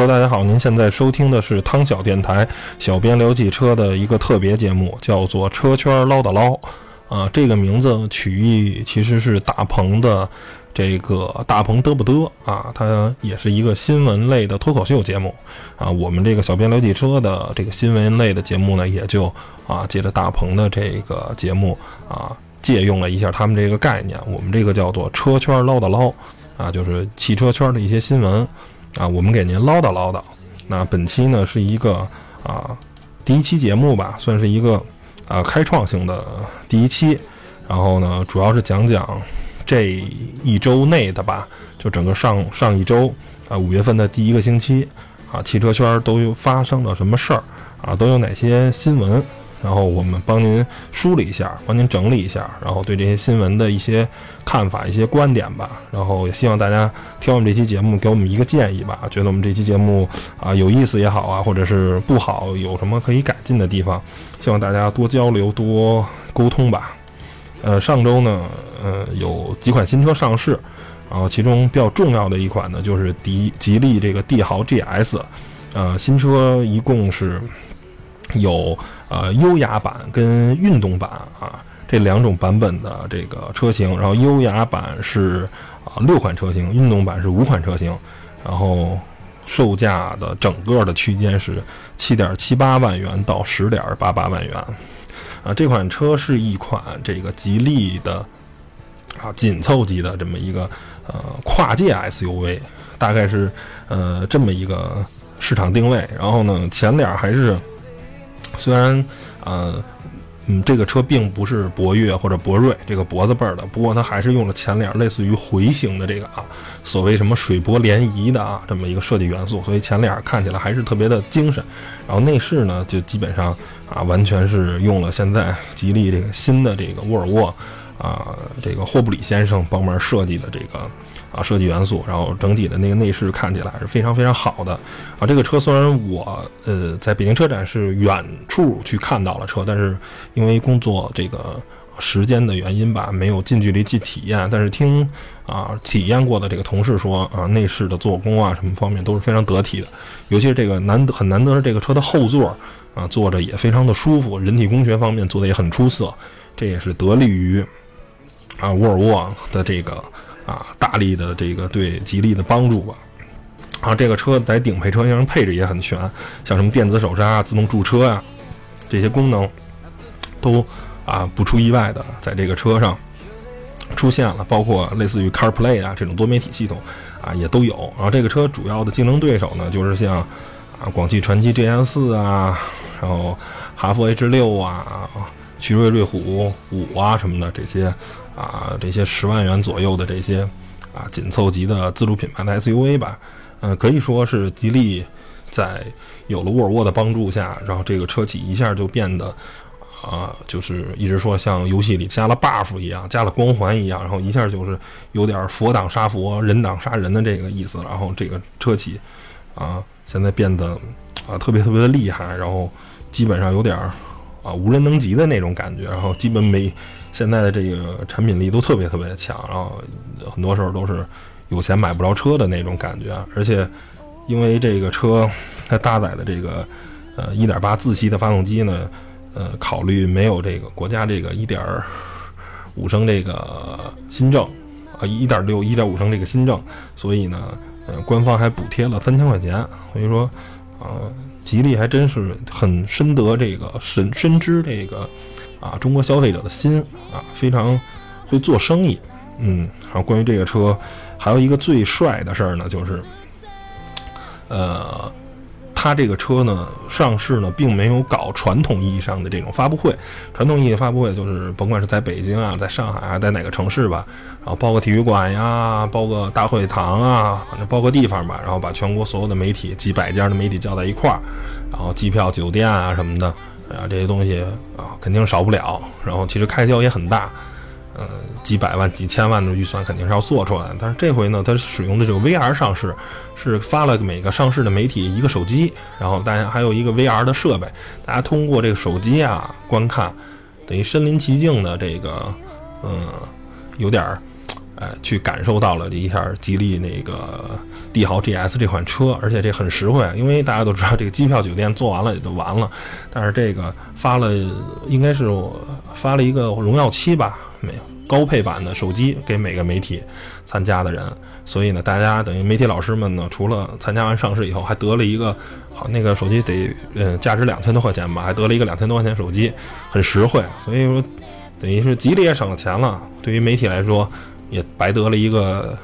Hello，大家好，您现在收听的是汤小电台，小编聊汽车的一个特别节目，叫做《车圈唠叨唠》。啊，这个名字取意其实是大鹏的这个大鹏嘚不嘚啊，它也是一个新闻类的脱口秀节目啊。我们这个小编聊汽车的这个新闻类的节目呢，也就啊借着大鹏的这个节目啊，借用了一下他们这个概念。我们这个叫做车圈唠叨唠啊，就是汽车圈的一些新闻啊，我们给您唠叨唠叨。那本期呢是一个啊第一期节目吧，算是一个。啊，开创性的第一期，然后呢，主要是讲讲这一周内的吧，就整个上上一周啊，五月份的第一个星期啊，汽车圈都有发生了什么事儿啊，都有哪些新闻。然后我们帮您梳理一下，帮您整理一下，然后对这些新闻的一些看法、一些观点吧。然后也希望大家听我们这期节目，给我们一个建议吧。觉得我们这期节目啊有意思也好啊，或者是不好，有什么可以改进的地方，希望大家多交流、多沟通吧。呃，上周呢，呃，有几款新车上市，然后其中比较重要的一款呢，就是迪吉利这个帝豪 GS，呃，新车一共是有。呃，优雅版跟运动版啊，这两种版本的这个车型，然后优雅版是啊六款车型，运动版是五款车型，然后售价的整个的区间是七点七八万元到十点八八万元，啊，这款车是一款这个吉利的啊紧凑级的这么一个呃跨界 SUV，大概是呃这么一个市场定位，然后呢前脸还是。虽然，呃，嗯，这个车并不是博越或者博瑞这个脖子辈儿的，不过它还是用了前脸类似于回形的这个啊，所谓什么水波涟漪的啊这么一个设计元素，所以前脸看起来还是特别的精神。然后内饰呢，就基本上啊，完全是用了现在吉利这个新的这个沃尔沃啊，这个霍布里先生帮忙设计的这个。啊，设计元素，然后整体的那个内饰看起来是非常非常好的。啊，这个车虽然我呃在北京车展是远处去看到了车，但是因为工作这个时间的原因吧，没有近距离去体验。但是听啊体验过的这个同事说啊，内饰的做工啊什么方面都是非常得体的，尤其是这个难得很难得是这个车的后座啊坐着也非常的舒服，人体工学方面做的也很出色，这也是得力于啊沃尔沃的这个。啊，大力的这个对吉利的帮助吧。然后这个车在顶配车型上配置也很全，像什么电子手刹、自动驻车呀，这些功能都啊不出意外的在这个车上出现了。包括类似于 CarPlay 啊这种多媒体系统啊也都有。然后这个车主要的竞争对手呢，就是像啊广汽传祺 GS 啊，然后哈弗 H 六啊、奇瑞瑞虎五啊什么的这些。啊，这些十万元左右的这些啊紧凑级的自主品牌的 SUV 吧，嗯，可以说是吉利在有了沃尔沃的帮助下，然后这个车企一下就变得啊，就是一直说像游戏里加了 buff 一样，加了光环一样，然后一下就是有点佛挡杀佛，人挡杀人的这个意思。然后这个车企啊，现在变得啊特别特别的厉害，然后基本上有点啊无人能及的那种感觉，然后基本没。现在的这个产品力都特别特别强，然后很多时候都是有钱买不着车的那种感觉。而且因为这个车它搭载的这个呃1.8自吸的发动机呢，呃考虑没有这个国家这个1.5升这个新政啊1.6、1.5升这个新政，所以呢呃官方还补贴了三千块钱。所以说呃吉利还真是很深得这个深深知这个。啊，中国消费者的心啊，非常会做生意。嗯，好，关于这个车，还有一个最帅的事儿呢，就是，呃，它这个车呢上市呢，并没有搞传统意义上的这种发布会。传统意义的发布会就是，甭管是在北京啊，在上海啊，在哪个城市吧，然后包个体育馆呀，包个大会堂啊，反正包个地方吧，然后把全国所有的媒体几百家的媒体叫在一块儿，然后机票、酒店啊什么的。啊，这些东西啊，肯定少不了。然后其实开销也很大，呃，几百万、几千万的预算肯定是要做出来。但是这回呢，它使用的这个 VR 上市，是发了每个上市的媒体一个手机，然后大家还有一个 VR 的设备，大家通过这个手机啊观看，等于身临其境的这个，嗯，有点儿呃，去感受到了一下吉利那个帝豪 GS 这款车，而且这很实惠，因为大家都知道这个机票酒店做完了也就完了，但是这个发了应该是我发了一个荣耀七吧，没高配版的手机给每个媒体参加的人，所以呢，大家等于媒体老师们呢，除了参加完上市以后，还得了一个好那个手机得嗯价值两千多块钱吧，还得了一个两千多块钱手机，很实惠，所以说等于是吉利也省了钱了，对于媒体来说。也白得了一个，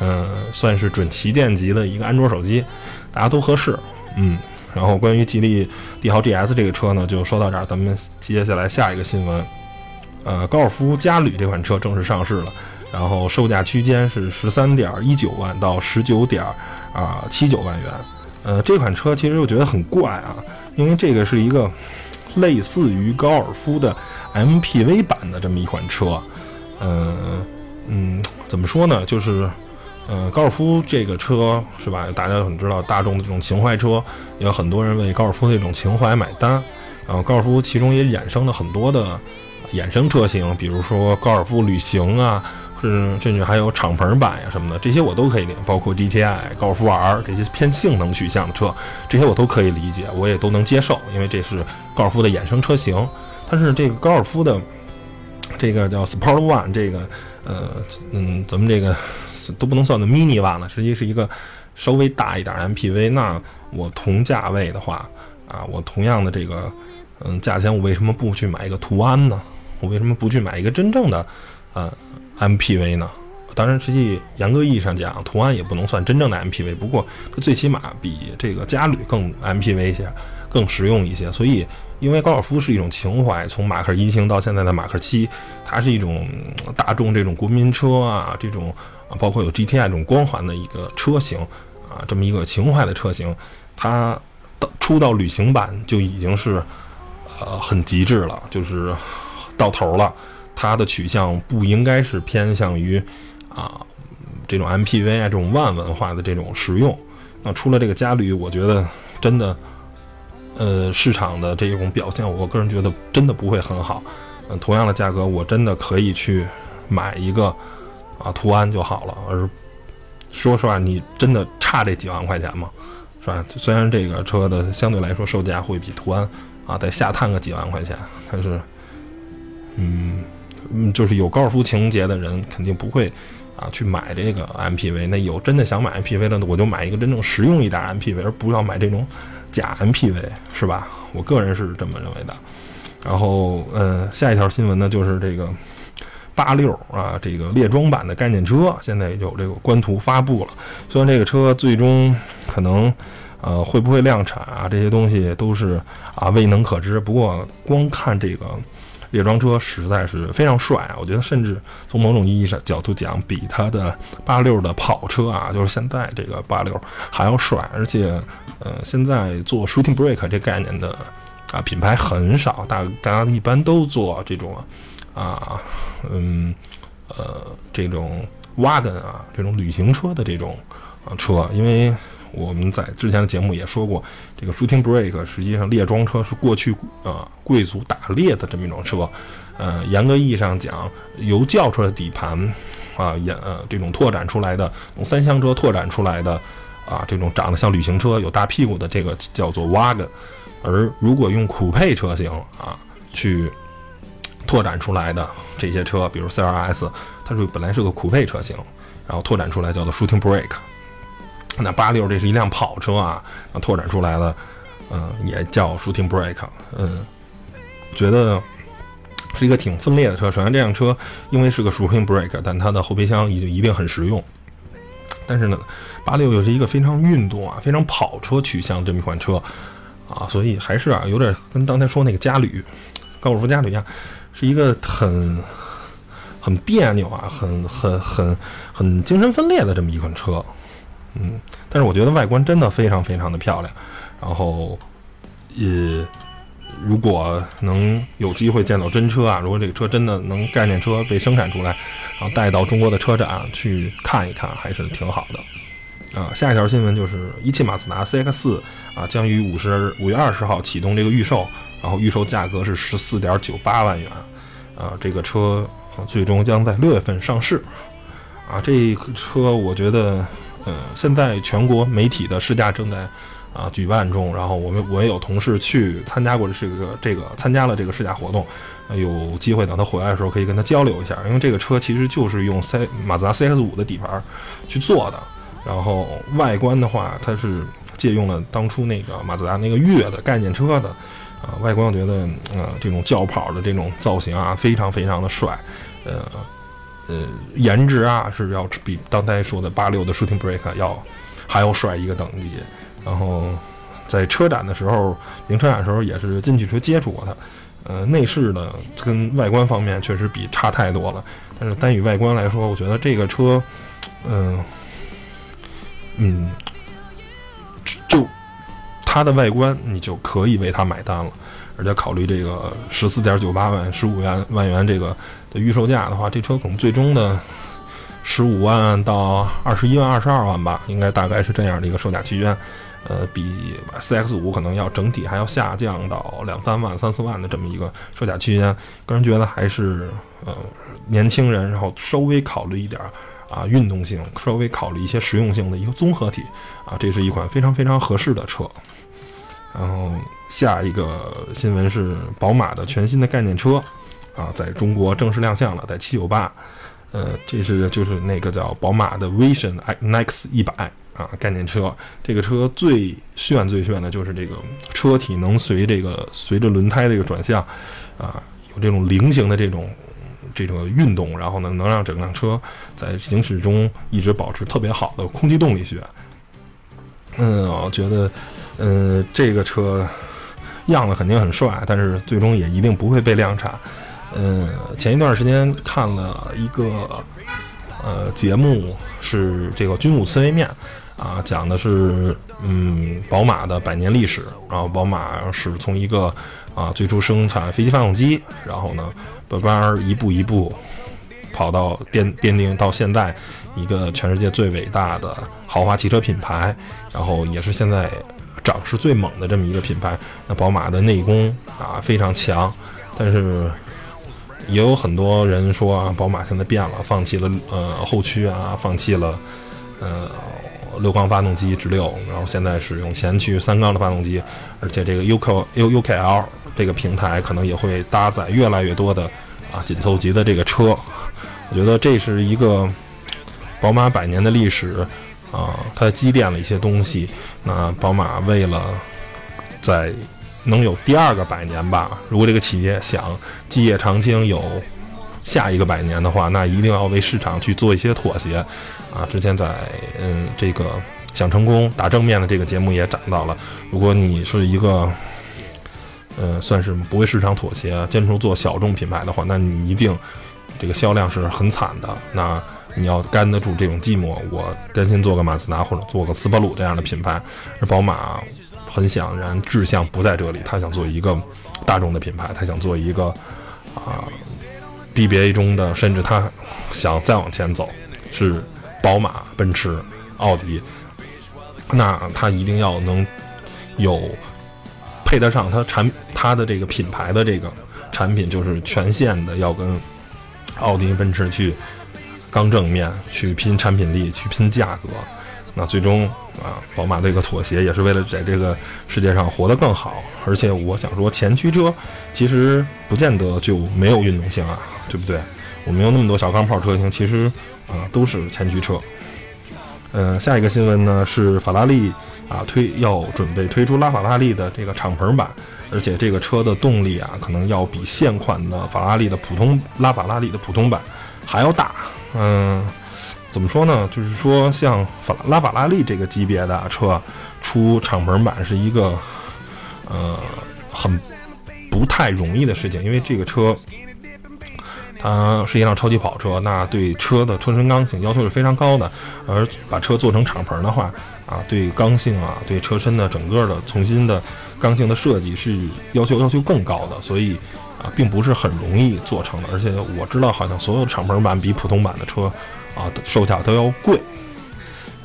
嗯，算是准旗舰级的一个安卓手机，大家都合适，嗯。然后关于吉利帝豪 GS 这个车呢，就说到这儿，咱们接下来下一个新闻，呃，高尔夫嘉旅这款车正式上市了，然后售价区间是十三点一九万到十九点啊七九万元，呃，这款车其实我觉得很怪啊，因为这个是一个类似于高尔夫的 MPV 版的这么一款车，嗯。嗯，怎么说呢？就是，呃，高尔夫这个车是吧？大家很知道，大众的这种情怀车，也有很多人为高尔夫这种情怀买单。然后，高尔夫其中也衍生了很多的衍生车型，比如说高尔夫旅行啊，是甚至还有敞篷版呀什么的，这些我都可以理包括 GTI、高尔夫 R 这些偏性能取向的车，这些我都可以理解，我也都能接受，因为这是高尔夫的衍生车型。但是这个高尔夫的这个叫 Sport One 这个。呃，嗯，咱们这个都不能算个 mini 了，实际是一个稍微大一点 MPV。那我同价位的话，啊，我同样的这个，嗯，价钱，我为什么不去买一个途安呢？我为什么不去买一个真正的，呃，MPV 呢？当然，实际严格意义上讲，途安也不能算真正的 MPV。不过，它最起码比这个嘉旅更 MPV 一些，更实用一些。所以。因为高尔夫是一种情怀，从马克一型到现在的马克七，它是一种大众这种国民车啊，这种啊，包括有 GTI 这种光环的一个车型啊，这么一个情怀的车型，它到出到旅行版就已经是呃很极致了，就是到头了。它的取向不应该是偏向于啊这种 MPV 啊这种万文化的这种实用。那出了这个嘉旅，我觉得真的。呃，市场的这种表现，我个人觉得真的不会很好。嗯，同样的价格，我真的可以去买一个啊途安就好了。而说实话，你真的差这几万块钱吗？是吧？虽然这个车的相对来说售价会比途安啊再下探个几万块钱，但是，嗯嗯，就是有高尔夫情节的人肯定不会啊去买这个 MPV。那有真的想买 MPV 的，我就买一个真正实用一点 MPV，而不要买这种。假 MPV 是吧？我个人是这么认为的。然后，嗯，下一条新闻呢，就是这个八六啊，这个列装版的概念车现在有这个官图发布了。虽然这个车最终可能呃会不会量产啊，这些东西都是啊未能可知。不过光看这个。列装车实在是非常帅啊！我觉得，甚至从某种意义上角度讲，比它的八六的跑车啊，就是现在这个八六还要帅。而且，呃，现在做 shooting brake 这概念的啊品牌很少，大大家一般都做这种啊，嗯，呃，这种 wagon 啊，这种旅行车的这种啊车，因为。我们在之前的节目也说过，这个 shooting Break 实际上列装车是过去啊贵族打猎的这么一种车，呃，严格意义上讲，由轿车的底盘啊，演呃这种拓展出来的，从三厢车拓展出来的啊，这种长得像旅行车、有大屁股的这个叫做 wagon，而如果用酷配车型啊去拓展出来的这些车，比如 C R S，它是本来是个酷配车型，然后拓展出来叫做 shooting brake。那八六这是一辆跑车啊，拓展出来了，嗯，也叫 shooting break，嗯，觉得是一个挺分裂的车。首先，这辆车因为是个 shooting break，但它的后备箱已经一定很实用。但是呢，八六又是一个非常运动啊、非常跑车取向这么一款车啊，所以还是啊，有点跟刚才说那个嘉旅、高尔夫嘉旅一样，是一个很很别扭啊、很很很很精神分裂的这么一款车。嗯，但是我觉得外观真的非常非常的漂亮，然后，呃，如果能有机会见到真车啊，如果这个车真的能概念车被生产出来，然后带到中国的车展去看一看，还是挺好的。啊，下一条新闻就是一汽马自达 CX-4 啊，将于五十五月二十号启动这个预售，然后预售价格是十四点九八万元，啊，这个车最终将在六月份上市。啊，这车我觉得，呃，现在全国媒体的试驾正在啊举办中，然后我们我也有同事去参加过这个这个参加了这个试驾活动，有机会等他回来的时候可以跟他交流一下，因为这个车其实就是用 C 马自达 CX 五的底盘去做的，然后外观的话，它是借用了当初那个马自达那个月的概念车的，啊，外观我觉得呃这种轿跑的这种造型啊，非常非常的帅，呃。呃，颜值啊是要比刚才说的八六的 Shooting Brake 要还要帅一个等级。然后在车展的时候，零车展的时候也是进去车接触过它。呃，内饰呢跟外观方面确实比差太多了。但是单以外观来说，我觉得这个车，嗯嗯，就它的外观你就可以为它买单了。而且考虑这个十四点九八万、十五元万元这个的预售价的话，这车可能最终的十五万到二十一万、二十二万吧，应该大概是这样的一个售价区间。呃，比 CX 五可能要整体还要下降到两三万、三四万的这么一个售价区间。个人觉得还是呃年轻人，然后稍微考虑一点啊运动性，稍微考虑一些实用性的一个综合体啊，这是一款非常非常合适的车。然后下一个新闻是宝马的全新的概念车，啊，在中国正式亮相了，在七九八，呃，这是就是那个叫宝马的 Vision Next 一百啊概念车。这个车最炫最炫的就是这个车体能随这个随着轮胎这个转向，啊，有这种菱形的这种这种运动，然后呢，能让整辆车在行驶中一直保持特别好的空气动力学。嗯，我觉得。嗯，这个车样子肯定很帅，但是最终也一定不会被量产。嗯，前一段时间看了一个呃节目，是这个军武思维面啊，讲的是嗯宝马的百年历史，然后宝马是从一个啊最初生产飞机发动机，然后呢慢慢一步一步跑到奠奠定到现在一个全世界最伟大的豪华汽车品牌，然后也是现在。涨势最猛的这么一个品牌，那宝马的内功啊非常强，但是也有很多人说啊，宝马现在变了，放弃了呃后驱啊，放弃了呃六缸发动机直六，然后现在使用前驱三缸的发动机，而且这个 U K U U K L 这个平台可能也会搭载越来越多的啊紧凑级的这个车，我觉得这是一个宝马百年的历史。啊，它积淀了一些东西。那宝马为了在能有第二个百年吧，如果这个企业想基业长青有下一个百年的话，那一定要为市场去做一些妥协。啊，之前在嗯这个想成功打正面的这个节目也讲到了，如果你是一个呃算是不为市场妥协，坚持做小众品牌的话，那你一定这个销量是很惨的。那你要干得住这种寂寞，我甘心做个马自达或者做个斯巴鲁这样的品牌，而宝马很显然志向不在这里，他想做一个大众的品牌，他想做一个啊 BBA 中的，甚至他想再往前走，是宝马、奔驰、奥迪，那他一定要能有配得上他产他的这个品牌的这个产品，就是全线的要跟奥迪、奔驰去。刚正面去拼产品力，去拼价格，那最终啊，宝马这个妥协也是为了在这个世界上活得更好。而且我想说，前驱车其实不见得就没有运动性啊，对不对？我们有那么多小钢炮车型，其实啊都是前驱车。嗯，下一个新闻呢是法拉利啊推要准备推出拉法拉利的这个敞篷版，而且这个车的动力啊可能要比现款的法拉利的普通拉法拉利的普通版还要大。嗯，怎么说呢？就是说，像法拉法拉利这个级别的车出敞篷版是一个呃很不太容易的事情，因为这个车它是一辆超级跑车，那对车的车身刚性要求是非常高的。而把车做成敞篷的话啊，对刚性啊，对车身的整个的重新的刚性的设计是要求要求更高的，所以。啊，并不是很容易做成的，而且我知道，好像所有敞篷版比普通版的车，啊，售价都要贵。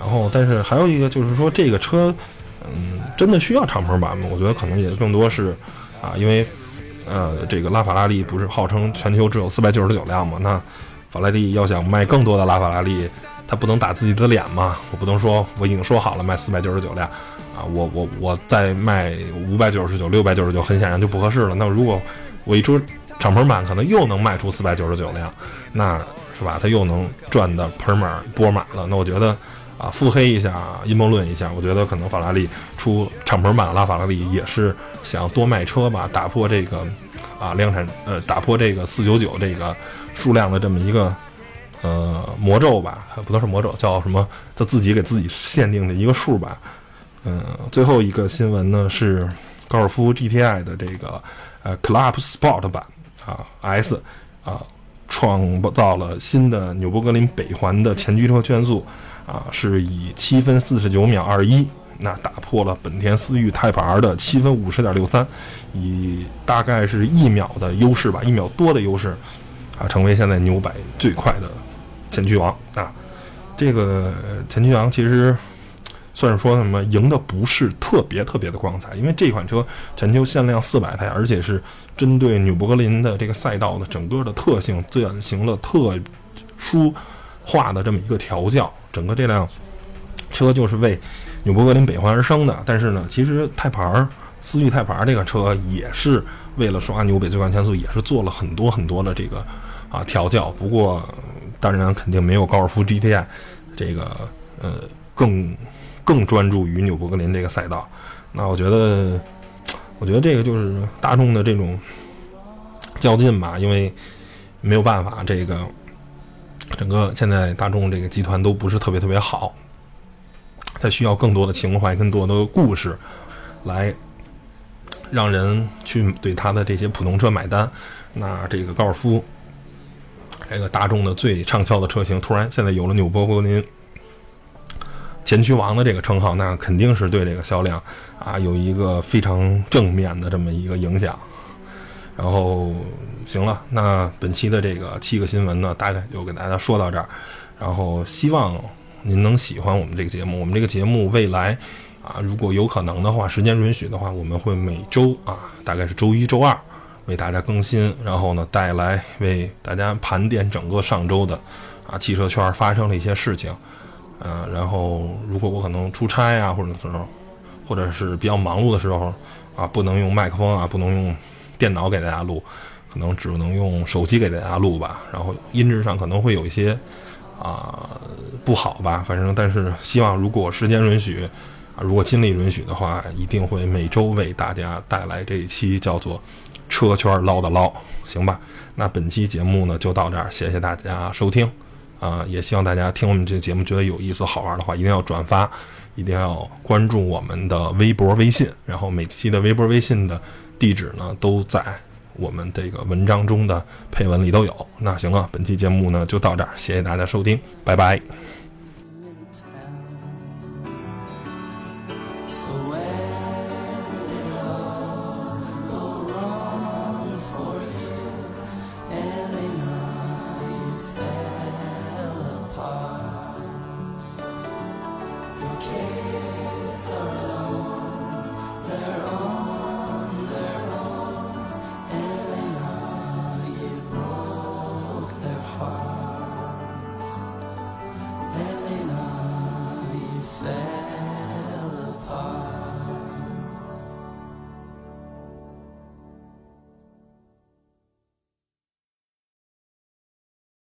然后，但是还有一个就是说，这个车，嗯，真的需要敞篷版吗？我觉得可能也更多是，啊，因为，呃，这个拉法拉利不是号称全球只有四百九十九辆吗？那法拉利要想卖更多的拉法拉利，他不能打自己的脸嘛？我不能说我已经说好了卖四百九十九辆啊，我我我再卖五百九十九、六百九十九，很显然就不合适了。那如果我一出敞篷版，可能又能卖出四百九十九辆，那是吧？他又能赚的盆满钵满了。那我觉得啊，腹黑一下，阴谋论一下，我觉得可能法拉利出敞篷版拉法拉利也是想多卖车吧，打破这个啊量产呃，打破这个四九九这个。数量的这么一个呃魔咒吧，不能是魔咒，叫什么？他自己给自己限定的一个数吧。嗯，最后一个新闻呢是高尔夫 GTI 的这个呃 Club Sport 版啊 S 啊创造了新的纽博格林北环的前驱车圈速啊，是以七分四十九秒二一，那打破了本田思域 Type R 的七分五十点六三，以大概是一秒的优势吧，一秒多的优势。啊，成为现在牛百最快的前驱王啊！这个前驱王其实算是说什么赢的不是特别特别的光彩，因为这款车全球限量四百台，而且是针对纽博格林的这个赛道的整个的特性进行了特殊化的这么一个调教，整个这辆车就是为纽博格林北环而生的。但是呢，其实泰牌儿思域泰牌这个车也是为了刷纽北最快圈速，也是做了很多很多的这个。啊，调教不过，当然肯定没有高尔夫 GTI 这个呃更更专注于纽博格林这个赛道。那我觉得，我觉得这个就是大众的这种较劲吧，因为没有办法，这个整个现在大众这个集团都不是特别特别好，它需要更多的情怀、更多的故事来让人去对它的这些普通车买单。那这个高尔夫。这个大众的最畅销的车型，突然现在有了纽博格林前驱王的这个称号，那肯定是对这个销量啊有一个非常正面的这么一个影响。然后行了，那本期的这个七个新闻呢，大概就给大家说到这儿。然后希望您能喜欢我们这个节目。我们这个节目未来啊，如果有可能的话，时间允许的话，我们会每周啊，大概是周一、周二。为大家更新，然后呢，带来为大家盘点整个上周的啊汽车圈发生的一些事情，呃，然后如果我可能出差啊，或者时候，或者是比较忙碌的时候啊，不能用麦克风啊，不能用电脑给大家录，可能只能用手机给大家录吧。然后音质上可能会有一些啊不好吧，反正但是希望如果时间允许啊，如果精力允许的话，一定会每周为大家带来这一期叫做。车圈唠的唠，行吧？那本期节目呢就到这儿，谢谢大家收听，啊，也希望大家听我们这个节目觉得有意思、好玩的话，一定要转发，一定要关注我们的微博、微信，然后每期的微博、微信的地址呢都在我们这个文章中的配文里都有。那行了，本期节目呢就到这儿，谢谢大家收听，拜拜。